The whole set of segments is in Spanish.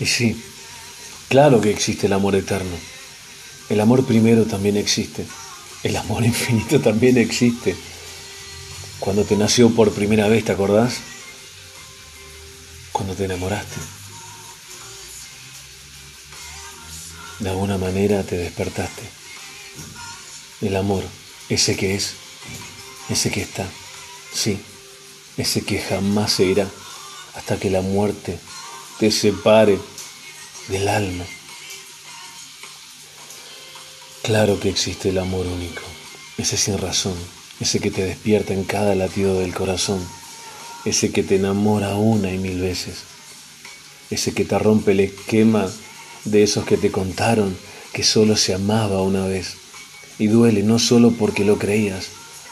Y sí, claro que existe el amor eterno. El amor primero también existe. El amor infinito también existe. Cuando te nació por primera vez, ¿te acordás? Cuando te enamoraste. De alguna manera te despertaste. El amor, ese que es, ese que está, sí, ese que jamás se irá hasta que la muerte te separe del alma. Claro que existe el amor único, ese sin razón, ese que te despierta en cada latido del corazón, ese que te enamora una y mil veces, ese que te rompe el esquema de esos que te contaron que solo se amaba una vez. Y duele no solo porque lo creías,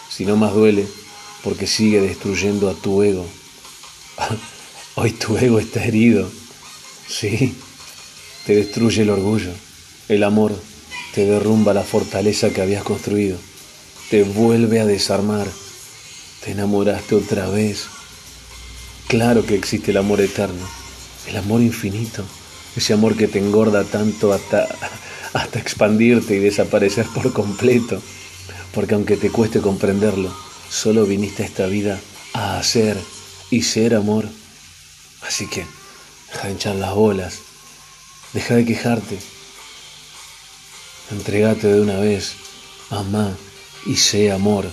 sino más duele porque sigue destruyendo a tu ego. Hoy tu ego está herido. Sí, te destruye el orgullo, el amor, te derrumba la fortaleza que habías construido, te vuelve a desarmar, te enamoraste otra vez. Claro que existe el amor eterno, el amor infinito, ese amor que te engorda tanto hasta, hasta expandirte y desaparecer por completo, porque aunque te cueste comprenderlo, solo viniste a esta vida a hacer y ser amor. Así que, deja de hinchar las bolas, deja de quejarte, entregate de una vez, amá y sé amor.